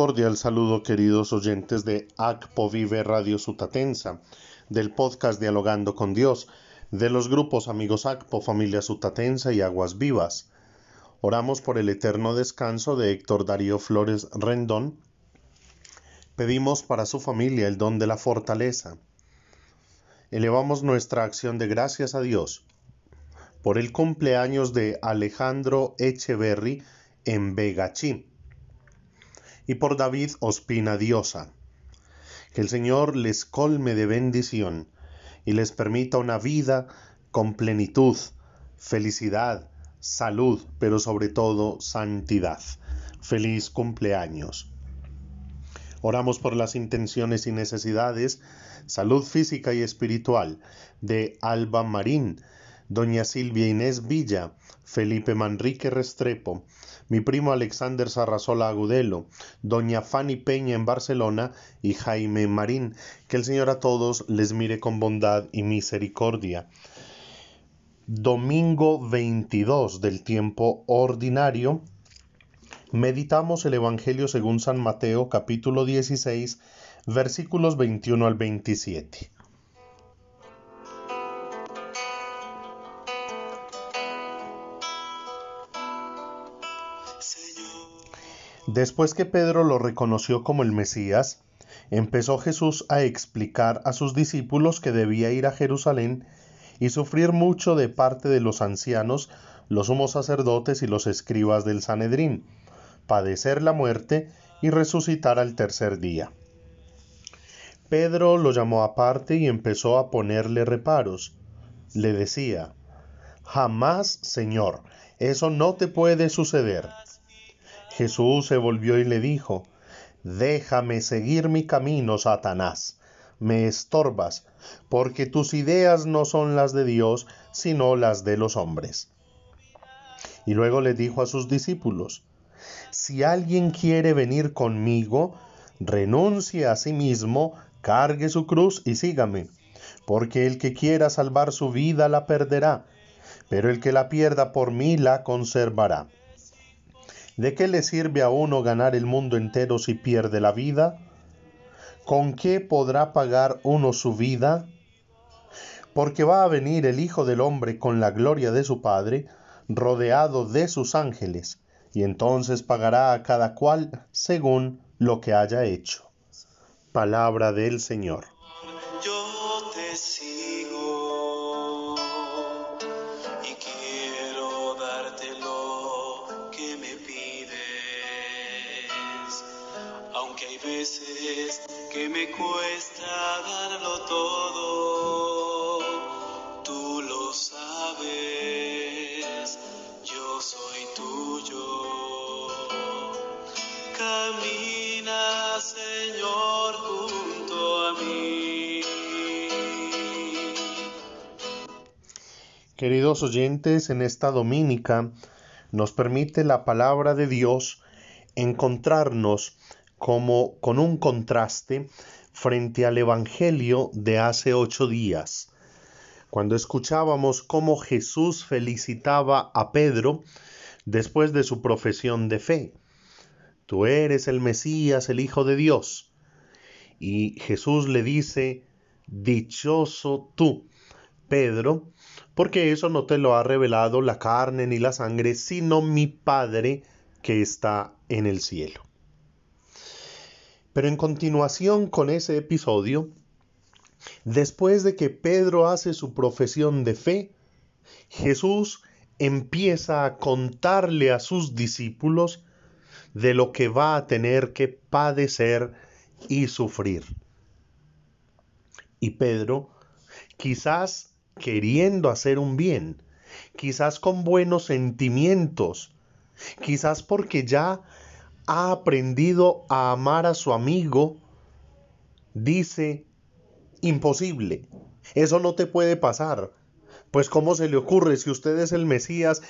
cordial saludo queridos oyentes de ACPO Vive Radio Sutatensa, del podcast Dialogando con Dios, de los grupos Amigos ACPO, Familia Sutatensa y Aguas Vivas. Oramos por el eterno descanso de Héctor Darío Flores Rendón. Pedimos para su familia el don de la fortaleza. Elevamos nuestra acción de gracias a Dios por el cumpleaños de Alejandro Echeverry en Vegachí y por David Ospina Diosa. Que el Señor les colme de bendición y les permita una vida con plenitud, felicidad, salud, pero sobre todo santidad. Feliz cumpleaños. Oramos por las intenciones y necesidades, salud física y espiritual de Alba Marín, doña Silvia Inés Villa, Felipe Manrique Restrepo, mi primo Alexander Sarrazola Agudelo, doña Fanny Peña en Barcelona y Jaime Marín. Que el Señor a todos les mire con bondad y misericordia. Domingo 22 del tiempo ordinario. Meditamos el Evangelio según San Mateo capítulo 16 versículos 21 al 27. Después que Pedro lo reconoció como el Mesías, empezó Jesús a explicar a sus discípulos que debía ir a Jerusalén y sufrir mucho de parte de los ancianos, los sumos sacerdotes y los escribas del Sanedrín, padecer la muerte y resucitar al tercer día. Pedro lo llamó aparte y empezó a ponerle reparos. Le decía, Jamás, Señor, eso no te puede suceder. Jesús se volvió y le dijo, Déjame seguir mi camino, Satanás. Me estorbas, porque tus ideas no son las de Dios, sino las de los hombres. Y luego le dijo a sus discípulos, Si alguien quiere venir conmigo, renuncie a sí mismo, cargue su cruz y sígame, porque el que quiera salvar su vida la perderá, pero el que la pierda por mí la conservará. ¿De qué le sirve a uno ganar el mundo entero si pierde la vida? ¿Con qué podrá pagar uno su vida? Porque va a venir el Hijo del Hombre con la gloria de su Padre, rodeado de sus ángeles, y entonces pagará a cada cual según lo que haya hecho. Palabra del Señor. Yo soy tuyo. Camina, Señor, junto a mí. Queridos oyentes, en esta dominica nos permite la palabra de Dios encontrarnos como con un contraste frente al Evangelio de hace ocho días, cuando escuchábamos cómo Jesús felicitaba a Pedro después de su profesión de fe. Tú eres el Mesías, el Hijo de Dios. Y Jesús le dice, dichoso tú, Pedro, porque eso no te lo ha revelado la carne ni la sangre, sino mi Padre que está en el cielo. Pero en continuación con ese episodio, después de que Pedro hace su profesión de fe, Jesús empieza a contarle a sus discípulos de lo que va a tener que padecer y sufrir. Y Pedro, quizás queriendo hacer un bien, quizás con buenos sentimientos, quizás porque ya ha aprendido a amar a su amigo, dice, imposible, eso no te puede pasar. Pues ¿cómo se le ocurre si usted es el Mesías?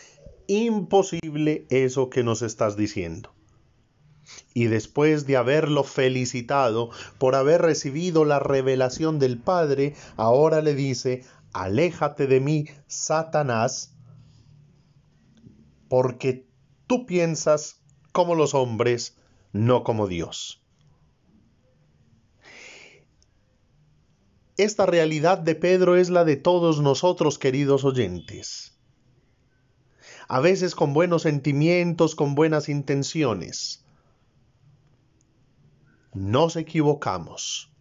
Imposible eso que nos estás diciendo. Y después de haberlo felicitado por haber recibido la revelación del Padre, ahora le dice, aléjate de mí, Satanás, porque tú piensas como los hombres, no como Dios. Esta realidad de Pedro es la de todos nosotros, queridos oyentes. A veces con buenos sentimientos, con buenas intenciones. Nos equivocamos.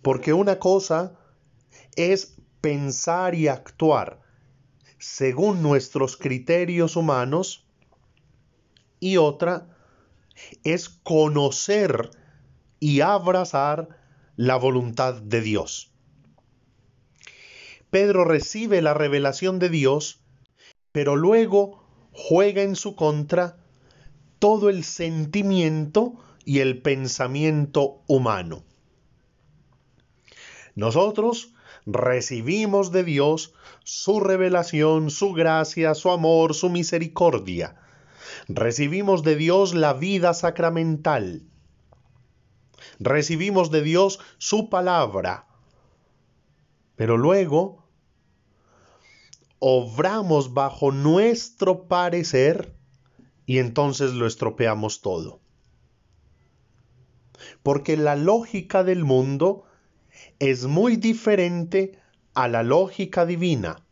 Porque una cosa es pensar y actuar según nuestros criterios humanos y otra es conocer y abrazar la voluntad de Dios. Pedro recibe la revelación de Dios, pero luego juega en su contra todo el sentimiento y el pensamiento humano. Nosotros recibimos de Dios su revelación, su gracia, su amor, su misericordia. Recibimos de Dios la vida sacramental. Recibimos de Dios su palabra. Pero luego obramos bajo nuestro parecer y entonces lo estropeamos todo. Porque la lógica del mundo es muy diferente a la lógica divina.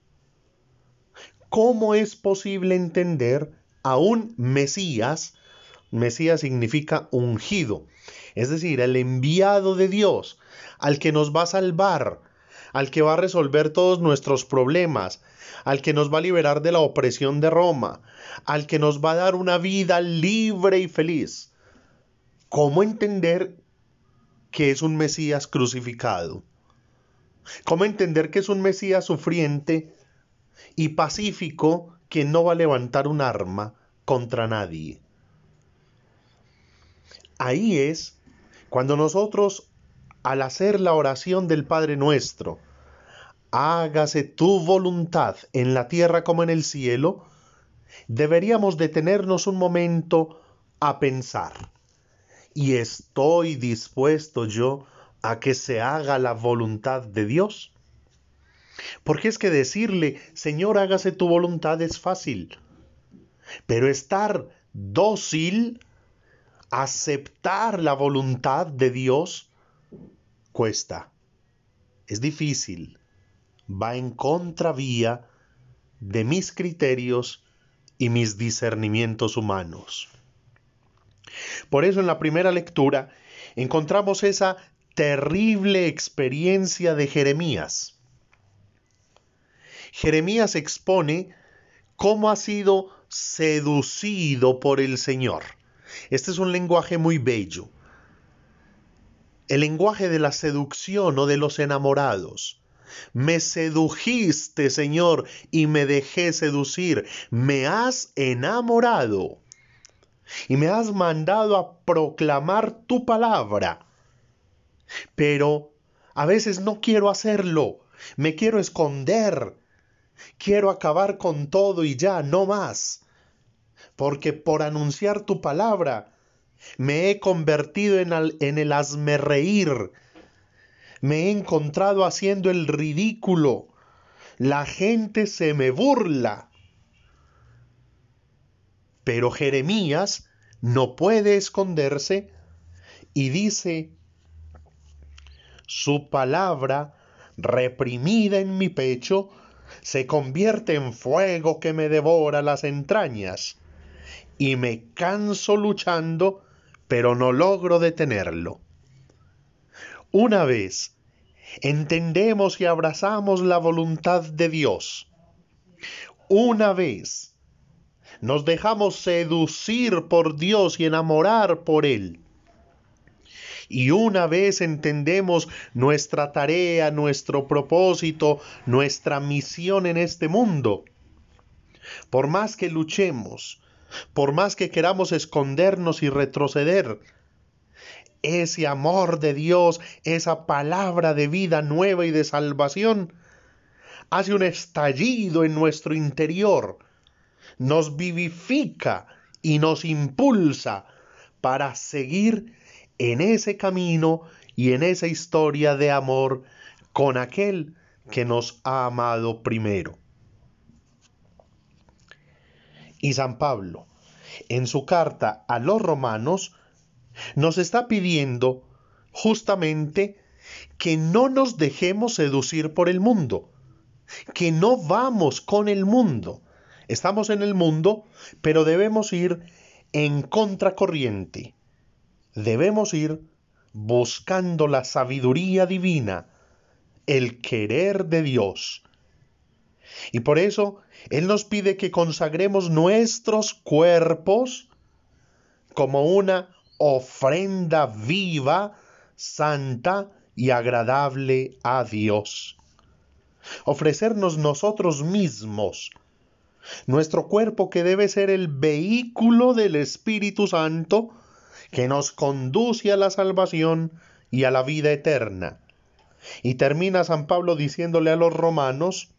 ¿Cómo es posible entender a un Mesías? Mesías significa ungido, es decir, el enviado de Dios, al que nos va a salvar, al que va a resolver todos nuestros problemas, al que nos va a liberar de la opresión de Roma, al que nos va a dar una vida libre y feliz. ¿Cómo entender que es un Mesías crucificado? ¿Cómo entender que es un Mesías sufriente y pacífico que no va a levantar un arma contra nadie? Ahí es cuando nosotros, al hacer la oración del Padre nuestro, hágase tu voluntad en la tierra como en el cielo, deberíamos detenernos un momento a pensar. ¿Y estoy dispuesto yo a que se haga la voluntad de Dios? Porque es que decirle, Señor, hágase tu voluntad es fácil, pero estar dócil, aceptar la voluntad de Dios, cuesta, es difícil, va en contravía de mis criterios y mis discernimientos humanos. Por eso en la primera lectura encontramos esa terrible experiencia de Jeremías. Jeremías expone cómo ha sido seducido por el Señor. Este es un lenguaje muy bello. El lenguaje de la seducción o de los enamorados. Me sedujiste, Señor, y me dejé seducir. Me has enamorado. Y me has mandado a proclamar tu palabra pero a veces no quiero hacerlo, me quiero esconder, quiero acabar con todo y ya, no más, porque por anunciar tu palabra me he convertido en, el, en el reír, me he encontrado haciendo el ridículo, la gente se me burla. Pero Jeremías no puede esconderse y dice su palabra, reprimida en mi pecho, se convierte en fuego que me devora las entrañas, y me canso luchando, pero no logro detenerlo. Una vez entendemos y abrazamos la voluntad de Dios, una vez nos dejamos seducir por Dios y enamorar por Él, y una vez entendemos nuestra tarea, nuestro propósito, nuestra misión en este mundo, por más que luchemos, por más que queramos escondernos y retroceder, ese amor de Dios, esa palabra de vida nueva y de salvación, hace un estallido en nuestro interior, nos vivifica y nos impulsa para seguir en ese camino y en esa historia de amor con aquel que nos ha amado primero. Y San Pablo, en su carta a los romanos nos está pidiendo justamente que no nos dejemos seducir por el mundo, que no vamos con el mundo. Estamos en el mundo, pero debemos ir en contracorriente. Debemos ir buscando la sabiduría divina, el querer de Dios. Y por eso Él nos pide que consagremos nuestros cuerpos como una ofrenda viva, santa y agradable a Dios. Ofrecernos nosotros mismos, nuestro cuerpo que debe ser el vehículo del Espíritu Santo que nos conduce a la salvación y a la vida eterna. Y termina San Pablo diciéndole a los romanos,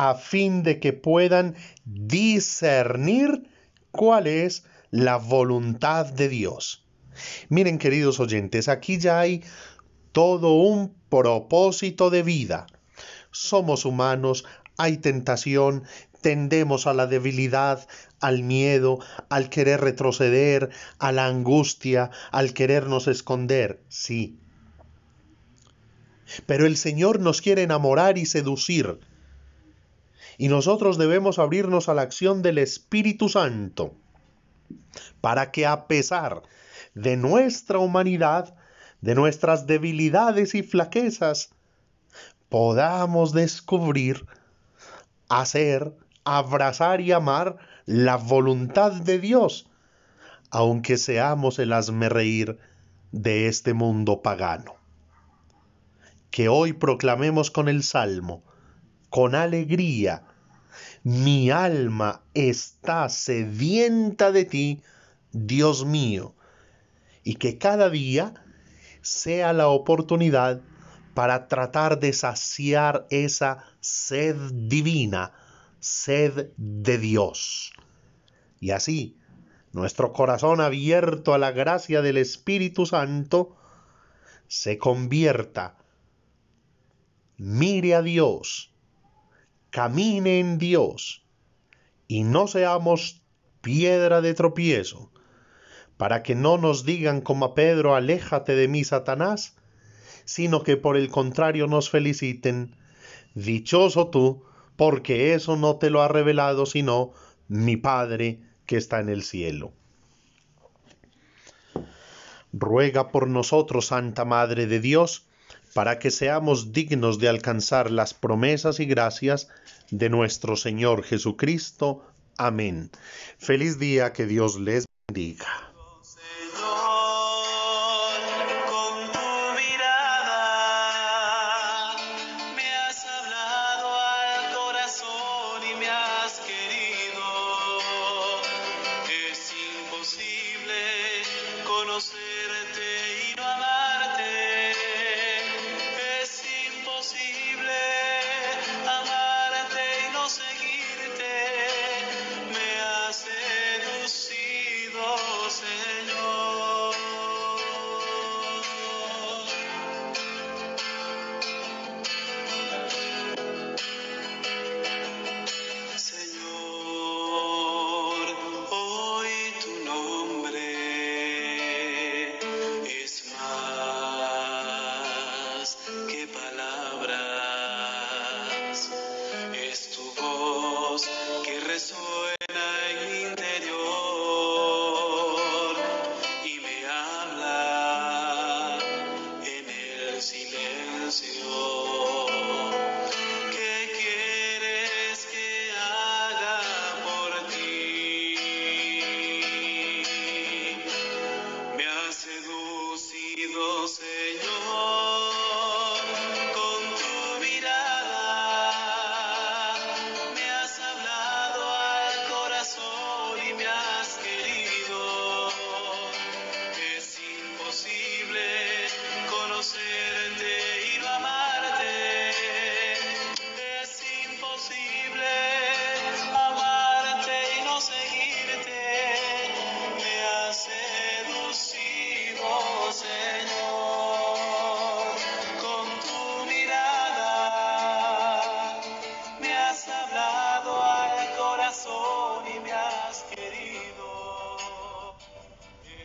a fin de que puedan discernir cuál es la voluntad de Dios. Miren, queridos oyentes, aquí ya hay todo un propósito de vida. Somos humanos, hay tentación, tendemos a la debilidad, al miedo, al querer retroceder, a la angustia, al querernos esconder, sí. Pero el Señor nos quiere enamorar y seducir. Y nosotros debemos abrirnos a la acción del Espíritu Santo para que a pesar de nuestra humanidad, de nuestras debilidades y flaquezas, podamos descubrir, hacer, abrazar y amar la voluntad de Dios, aunque seamos el reír de este mundo pagano. Que hoy proclamemos con el Salmo, con alegría, mi alma está sedienta de ti, Dios mío, y que cada día sea la oportunidad para tratar de saciar esa sed divina, sed de Dios. Y así, nuestro corazón abierto a la gracia del Espíritu Santo se convierta, mire a Dios, camine en Dios y no seamos piedra de tropiezo, para que no nos digan como a Pedro, aléjate de mí, Satanás, sino que por el contrario nos feliciten, dichoso tú, porque eso no te lo ha revelado sino mi Padre que está en el cielo. Ruega por nosotros, Santa Madre de Dios, para que seamos dignos de alcanzar las promesas y gracias de nuestro Señor Jesucristo. Amén. Feliz día, que Dios les bendiga.